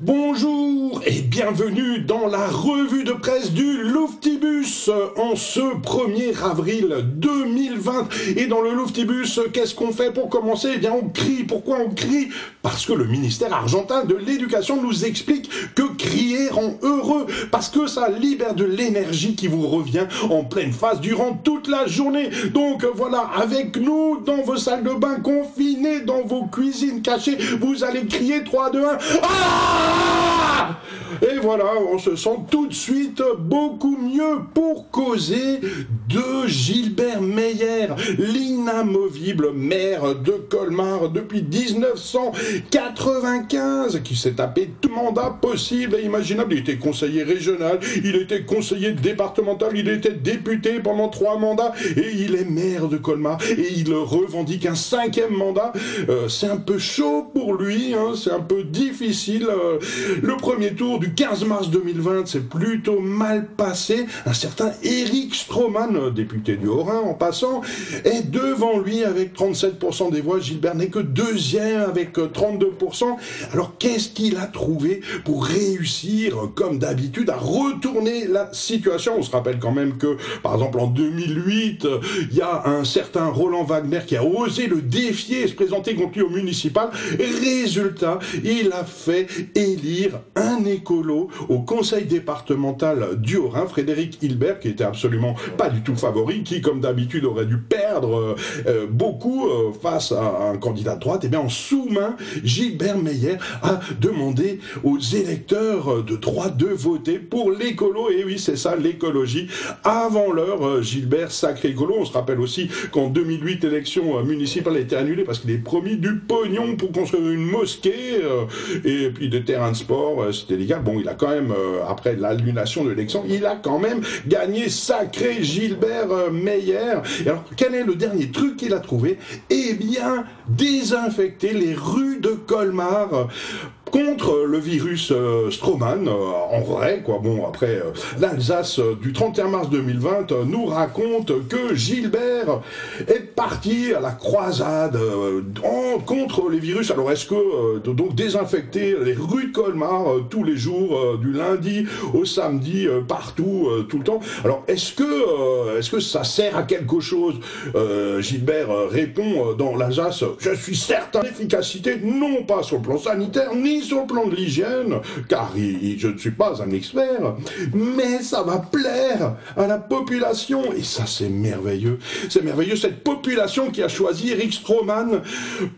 Bonjour et bienvenue dans la revue de presse du Louftibus en ce 1er avril 2020. Et dans le Louftibus, qu'est-ce qu'on fait pour commencer? Eh bien, on crie. Pourquoi on crie? Parce que le ministère argentin de l'éducation nous explique que crier rend heureux, parce que ça libère de l'énergie qui vous revient en pleine face durant toute la journée. Donc voilà, avec nous dans vos salles de bain confinées, dans vos cuisines cachées, vous allez crier 3, 2, 1. Ah et voilà, on se sent tout de suite beaucoup mieux. Pour de Gilbert Meyer, l'inamovible maire de Colmar depuis 1995, qui s'est tapé tout mandat possible et imaginable. Il était conseiller régional, il était conseiller départemental, il était député pendant trois mandats et il est maire de Colmar et il revendique un cinquième mandat. Euh, c'est un peu chaud pour lui, hein, c'est un peu difficile. Euh, le premier tour du 15 mars 2020 s'est plutôt mal passé. Un certain Eric Stroman, député du Haut-Rhin en passant, est devant lui avec 37% des voix. Gilbert n'est que deuxième avec 32%. Alors qu'est-ce qu'il a trouvé pour réussir, comme d'habitude, à retourner la situation? On se rappelle quand même que, par exemple, en 2008, il y a un certain Roland Wagner qui a osé le défier et se présenter contre lui au municipal. Résultat, il a fait élire un écolo au conseil départemental du Haut-Rhin, Frédéric Hilbert, qui était absolument pas du tout favori, qui, comme d'habitude, aurait dû perdre euh, euh, beaucoup euh, face à un candidat de droite. Et eh bien, en sous-main, Gilbert Meyer a demandé aux électeurs de droite de voter pour l'écolo. Et oui, c'est ça, l'écologie. Avant l'heure, Gilbert, sacré écolo. On se rappelle aussi qu'en 2008, l'élection municipale a été annulée parce qu'il est promis du pognon pour construire une mosquée et puis des terrains de sport c'était légal. Bon, il a quand même, après l'annulation de l'élection, il a quand même gagné sacré Gilbert euh, Meyer. Alors, quel est le dernier truc qu'il a trouvé? Eh bien, désinfecter les rues de Colmar contre le virus euh, Stroman, euh, en vrai, quoi. Bon, après, euh, l'Alsace du 31 mars 2020 nous raconte que Gilbert est parti à la croisade contre les virus. Alors, est-ce que, donc, désinfecter les rues de Colmar tous les jours, du lundi au samedi, partout, tout le temps? Alors, est-ce que, est-ce que ça sert à quelque chose? Gilbert répond dans l'Alsace, je suis certain d'efficacité, non pas sur le plan sanitaire, ni sur le plan de l'hygiène, car je ne suis pas un expert, mais ça va plaire à la population. Et ça, c'est merveilleux. C'est merveilleux, cette population qui a choisi Eric Stroman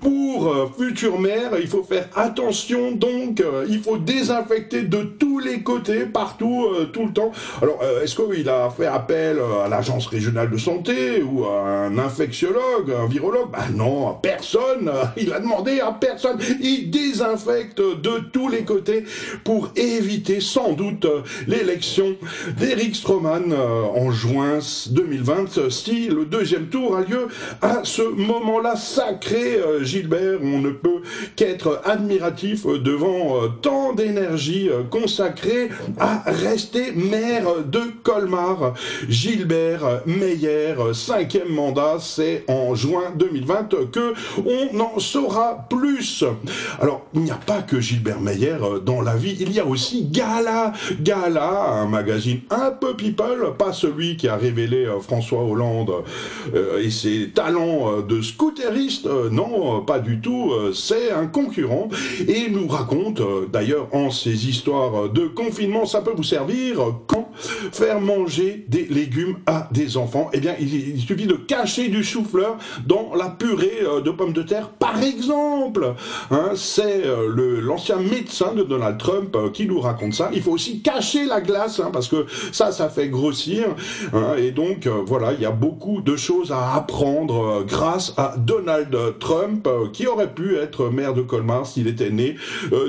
pour euh, futur maire. Il faut faire attention, donc, euh, il faut désinfecter de tous les côtés, partout, euh, tout le temps. Alors, est-ce qu'il a fait appel à l'agence régionale de santé ou à un infectiologue, un virologue? Ben non, personne. Il a demandé à personne. Il désinfecte de tous les côtés pour éviter sans doute l'élection d'Eric Stroman euh, en juin 2020 si le deuxième tour a lieu à ce moment-là. Sacré euh, Gilbert on ne peut qu'être admiratif devant euh, tant d'énergie consacrée à rester maire de Colmar. Gilbert Meyer cinquième mandat c'est en juin 2020 que on en saura plus. Alors il n'y a pas que Gilbert Meyer euh, dans la vie, il y a aussi Gala. Gala, un magazine un peu people, pas celui qui a révélé euh, François Hollande euh, et ses talents de scooteriste, non, pas du tout, c'est un concurrent et nous raconte d'ailleurs en ces histoires de confinement, ça peut vous servir quand faire manger des légumes à des enfants. Eh bien, il, suffit de cacher du chou-fleur dans la purée de pommes de terre, par exemple. Hein, c'est le l'ancien médecin de Donald Trump euh, qui nous raconte ça. Il faut aussi cacher la glace, hein, parce que ça, ça fait grossir. Hein, et donc, euh, voilà, il y a beaucoup de choses à apprendre euh, grâce à Donald Trump, qui aurait pu être maire de Colmar s'il était né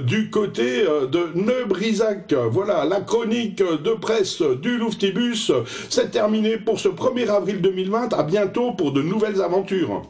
du côté de Neubrisac. Voilà, la chronique de presse du Louftibus, c'est terminé pour ce 1er avril 2020. À bientôt pour de nouvelles aventures.